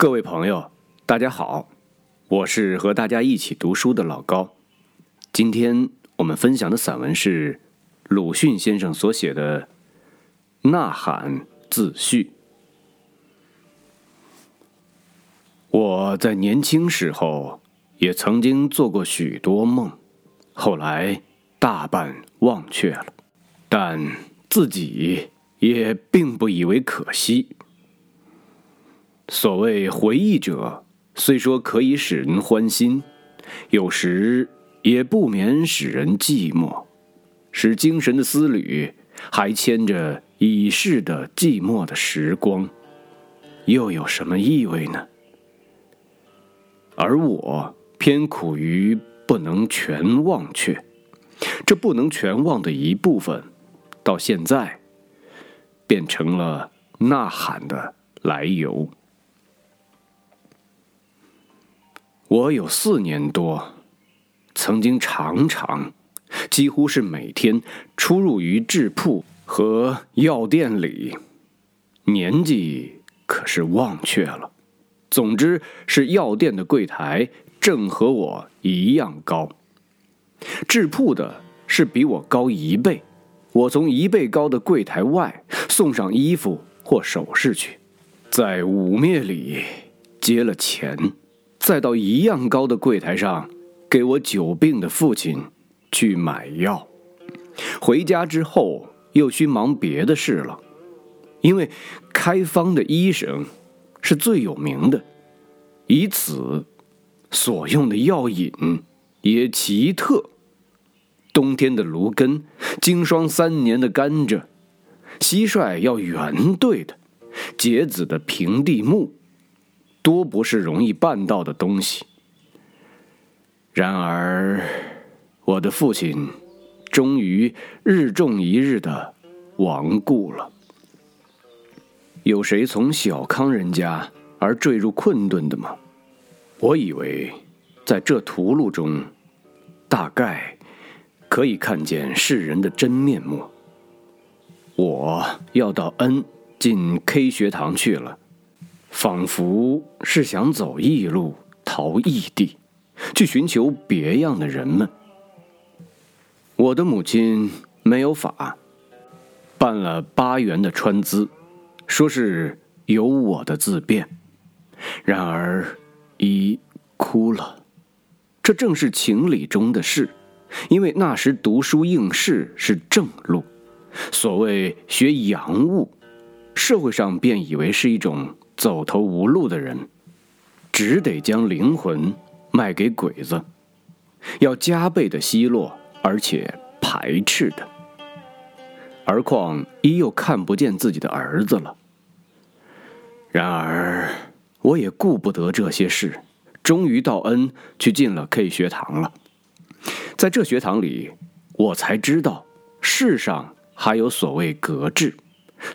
各位朋友，大家好，我是和大家一起读书的老高。今天我们分享的散文是鲁迅先生所写的《呐喊自序》。我在年轻时候也曾经做过许多梦，后来大半忘却了，但自己也并不以为可惜。所谓回忆者，虽说可以使人欢心，有时也不免使人寂寞，使精神的丝缕还牵着已逝的寂寞的时光，又有什么意味呢？而我偏苦于不能全忘却，这不能全忘的一部分，到现在变成了呐喊的来由。我有四年多，曾经常常，几乎是每天出入于制铺和药店里，年纪可是忘却了。总之是药店的柜台正和我一样高，制铺的是比我高一倍。我从一倍高的柜台外送上衣服或首饰去，在五灭里接了钱。再到一样高的柜台上，给我久病的父亲去买药。回家之后，又需忙别的事了，因为开方的医生是最有名的，以此所用的药引也奇特。冬天的芦根，经霜三年的甘蔗，蟋蟀要圆对的，结子的平地木。多不是容易办到的东西。然而，我的父亲终于日重一日的亡故了。有谁从小康人家而坠入困顿的吗？我以为，在这屠戮中，大概可以看见世人的真面目。我要到 N 进 K 学堂去了。仿佛是想走异路，逃异地，去寻求别样的人们。我的母亲没有法，办了八元的穿资，说是有我的自便。然而，一哭了。这正是情理中的事，因为那时读书应试是正路，所谓学洋务，社会上便以为是一种。走投无路的人，只得将灵魂卖给鬼子，要加倍的奚落，而且排斥的。而况一又看不见自己的儿子了。然而，我也顾不得这些事，终于到恩去进了 K 学堂了。在这学堂里，我才知道世上还有所谓格致、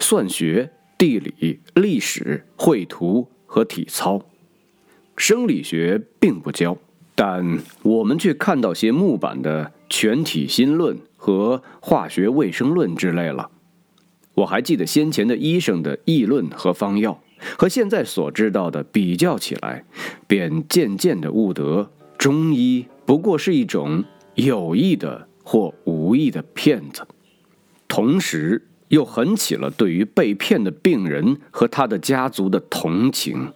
算学。地理、历史、绘图和体操，生理学并不教，但我们却看到些木板的全体心论和化学卫生论之类了。我还记得先前的医生的议论和方药，和现在所知道的比较起来，便渐渐的悟得，中医不过是一种有意的或无意的骗子，同时。又狠起了对于被骗的病人和他的家族的同情，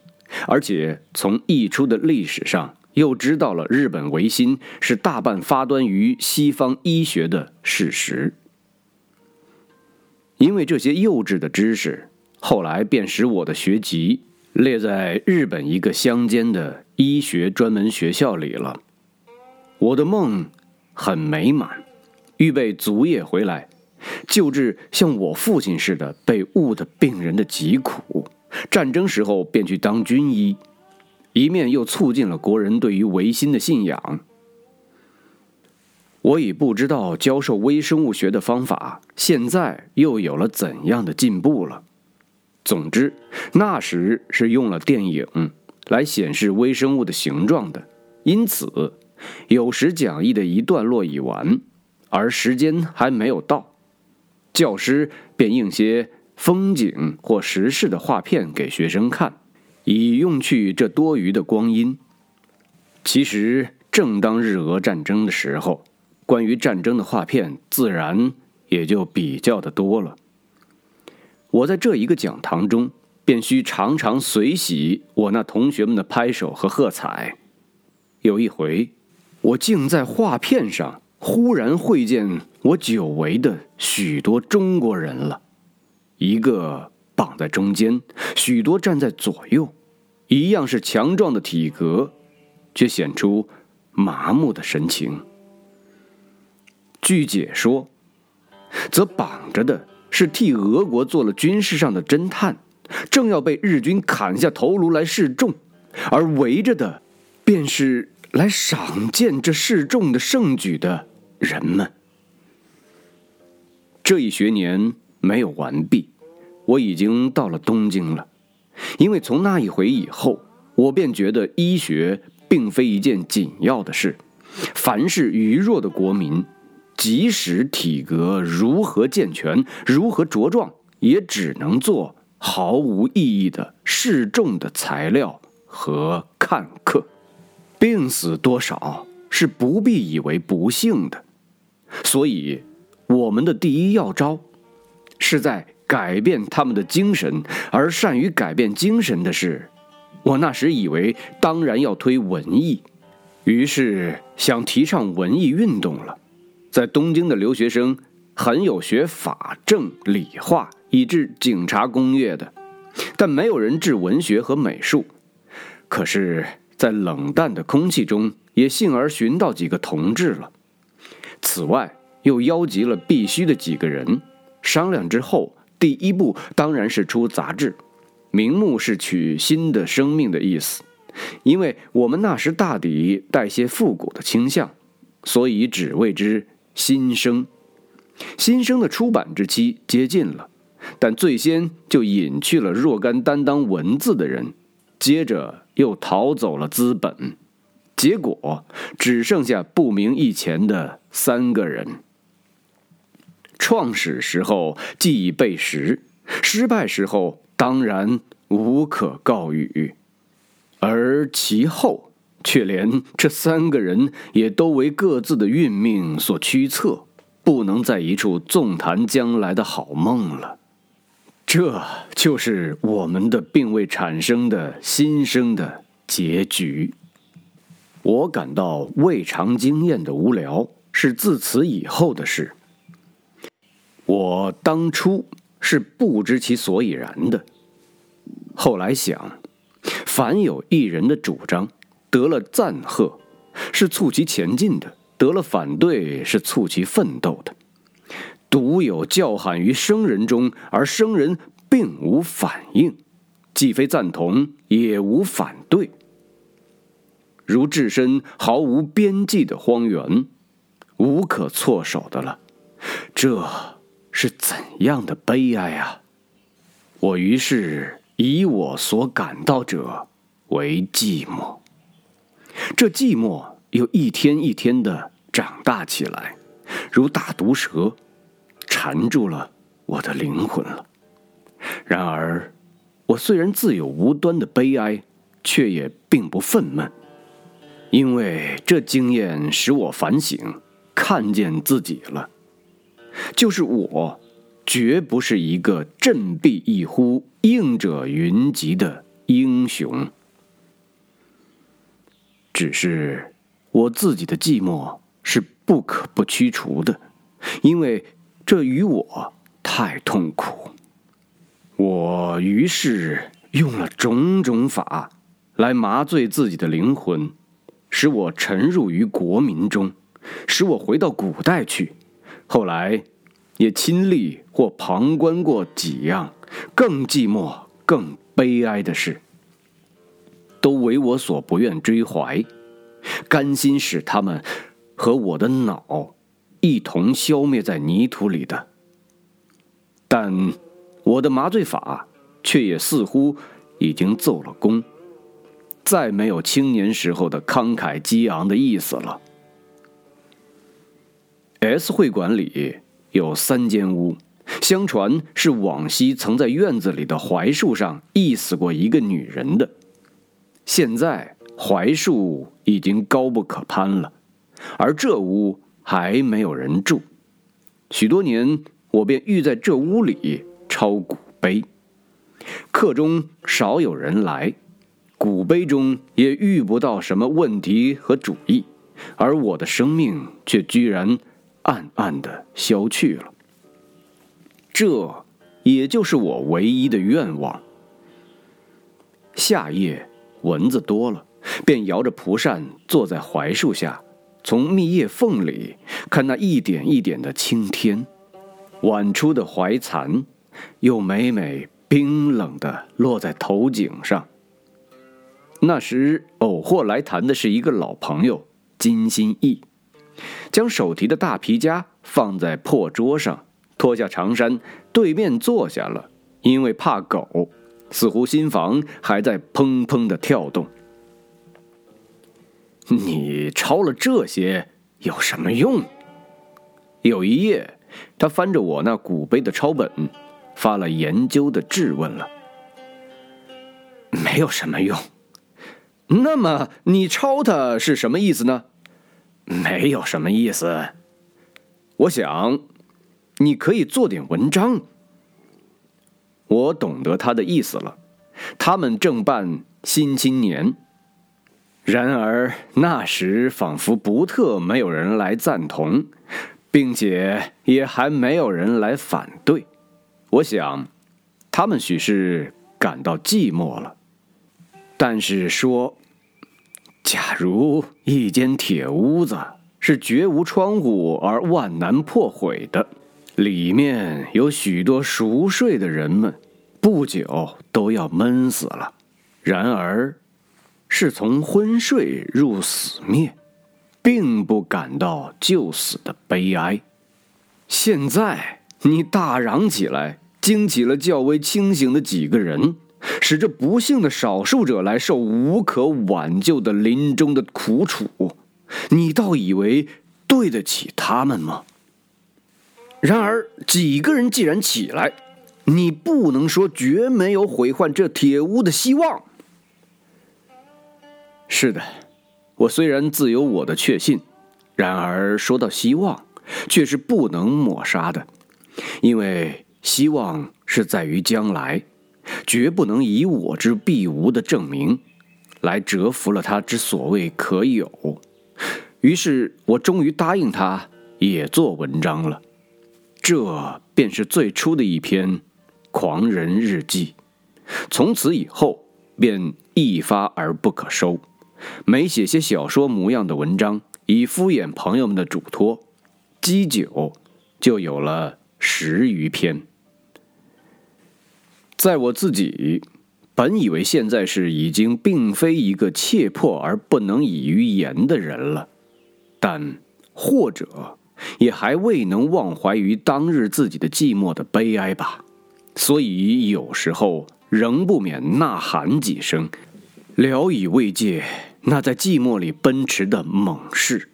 而且从溢出的历史上又知道了日本维新是大半发端于西方医学的事实。因为这些幼稚的知识，后来便使我的学籍列在日本一个乡间的医学专门学校里了。我的梦很美满，预备卒业回来。救治像我父亲似的被误的病人的疾苦，战争时候便去当军医，一面又促进了国人对于维新的信仰。我已不知道教授微生物学的方法现在又有了怎样的进步了。总之，那时是用了电影来显示微生物的形状的，因此有时讲义的一段落已完，而时间还没有到。教师便印些风景或时事的画片给学生看，以用去这多余的光阴。其实，正当日俄战争的时候，关于战争的画片自然也就比较的多了。我在这一个讲堂中，便需常常随喜我那同学们的拍手和喝彩。有一回，我竟在画片上忽然会见我久违的许多中国人了，一个绑在中间，许多站在左右，一样是强壮的体格，却显出麻木的神情。据解说，则绑着的是替俄国做了军事上的侦探，正要被日军砍下头颅来示众，而围着的，便是来赏见这示众的盛举的人们。这一学年没有完毕，我已经到了东京了，因为从那一回以后，我便觉得医学并非一件紧要的事，凡是愚弱的国民。即使体格如何健全，如何茁壮，也只能做毫无意义的示众的材料和看客。病死多少是不必以为不幸的，所以我们的第一要招，是在改变他们的精神。而善于改变精神的是，我那时以为当然要推文艺，于是想提倡文艺运动了。在东京的留学生很有学法政理化以至警察工业的，但没有人治文学和美术。可是，在冷淡的空气中，也幸而寻到几个同志了。此外，又邀集了必须的几个人，商量之后，第一步当然是出杂志，名目是取新的生命的意思，因为我们那时大抵带些复古的倾向，所以只谓之。新生，新生的出版之期接近了，但最先就隐去了若干担当文字的人，接着又逃走了资本，结果只剩下不明一钱的三个人。创始时候既已背时，失败时候当然无可告语，而其后。却连这三个人也都为各自的运命所驱策，不能在一处纵谈将来的好梦了。这就是我们的并未产生的新生的结局。我感到未尝经验的无聊是自此以后的事。我当初是不知其所以然的，后来想，凡有一人的主张。得了赞贺，是促其前进的；得了反对，是促其奋斗的。独有叫喊于生人中，而生人并无反应，既非赞同，也无反对，如置身毫无边际的荒原，无可措手的了。这是怎样的悲哀啊！我于是以我所感到者为寂寞。这寂寞又一天一天的长大起来，如大毒蛇，缠住了我的灵魂了。然而，我虽然自有无端的悲哀，却也并不愤懑，因为这经验使我反省，看见自己了，就是我，绝不是一个振臂一呼、应者云集的英雄。只是我自己的寂寞是不可不驱除的，因为这与我太痛苦。我于是用了种种法来麻醉自己的灵魂，使我沉入于国民中，使我回到古代去。后来也亲历或旁观过几样更寂寞、更悲哀的事。都为我所不愿追怀，甘心使他们和我的脑一同消灭在泥土里的。但我的麻醉法却也似乎已经奏了功，再没有青年时候的慷慨激昂的意思了。S 会馆里有三间屋，相传是往昔曾在院子里的槐树上缢死过一个女人的。现在槐树已经高不可攀了，而这屋还没有人住。许多年，我便欲在这屋里抄古碑，客中少有人来，古碑中也遇不到什么问题和主意，而我的生命却居然暗暗的消去了。这也就是我唯一的愿望。夏夜蚊子多了，便摇着蒲扇坐在槐树下，从密叶缝里看那一点一点的青天。晚出的槐残，又每每冰冷的落在头颈上。那时偶或来谈的是一个老朋友金心义，将手提的大皮夹放在破桌上。脱下长衫，对面坐下了。因为怕狗，似乎心房还在砰砰的跳动。你抄了这些有什么用？有一夜，他翻着我那古碑的抄本，发了研究的质问了。没有什么用。那么你抄他是什么意思呢？没有什么意思。我想。你可以做点文章。我懂得他的意思了。他们正办《新青年》，然而那时仿佛不特没有人来赞同，并且也还没有人来反对。我想，他们许是感到寂寞了。但是说，假如一间铁屋子是绝无窗户而万难破毁的。里面有许多熟睡的人们，不久都要闷死了。然而，是从昏睡入死灭，并不感到就死的悲哀。现在你大嚷起来，惊起了较为清醒的几个人，使这不幸的少数者来受无可挽救的临终的苦楚，你倒以为对得起他们吗？然而，几个人既然起来，你不能说绝没有毁坏这铁屋的希望。是的，我虽然自有我的确信，然而说到希望，却是不能抹杀的，因为希望是在于将来，绝不能以我之必无的证明，来折服了他之所谓可有。于是我终于答应他，也做文章了。这便是最初的一篇狂人日记，从此以后便一发而不可收。每写些小说模样的文章，以敷衍朋友们的嘱托，积久就有了十余篇。在我自己本以为现在是已经并非一个切迫而不能以于言的人了，但或者。也还未能忘怀于当日自己的寂寞的悲哀吧，所以有时候仍不免呐喊几声，聊以慰藉那在寂寞里奔驰的猛士，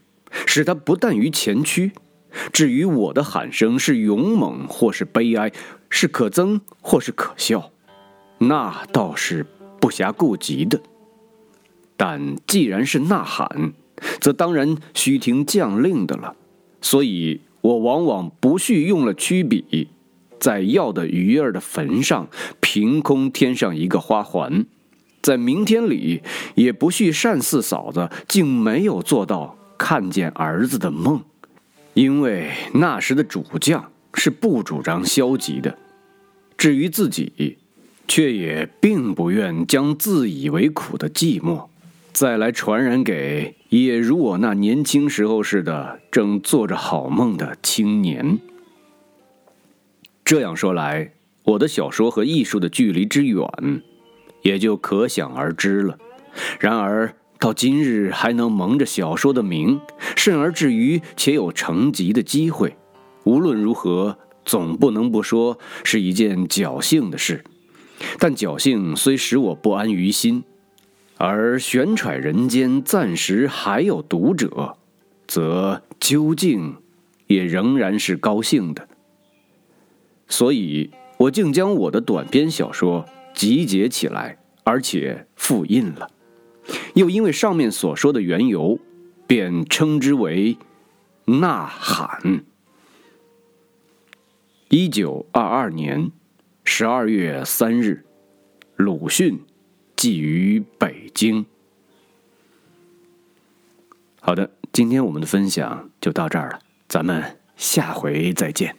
使他不但于前驱。至于我的喊声是勇猛或是悲哀，是可憎或是可笑，那倒是不暇顾及的。但既然是呐喊，则当然须听将令的了。所以我往往不续用了曲笔，在要的鱼儿的坟上凭空添上一个花环，在明天里也不续单四嫂子竟没有做到看见儿子的梦，因为那时的主将是不主张消极的。至于自己，却也并不愿将自以为苦的寂寞。再来传染给也如我那年轻时候似的正做着好梦的青年。这样说来，我的小说和艺术的距离之远，也就可想而知了。然而到今日还能蒙着小说的名，甚而至于且有成集的机会，无论如何，总不能不说是一件侥幸的事。但侥幸虽使我不安于心。而悬揣人间暂时还有读者，则究竟也仍然是高兴的。所以我竟将我的短篇小说集结起来，而且复印了。又因为上面所说的缘由，便称之为《呐喊》。一九二二年十二月三日，鲁迅寄于北京。好的，今天我们的分享就到这儿了，咱们下回再见。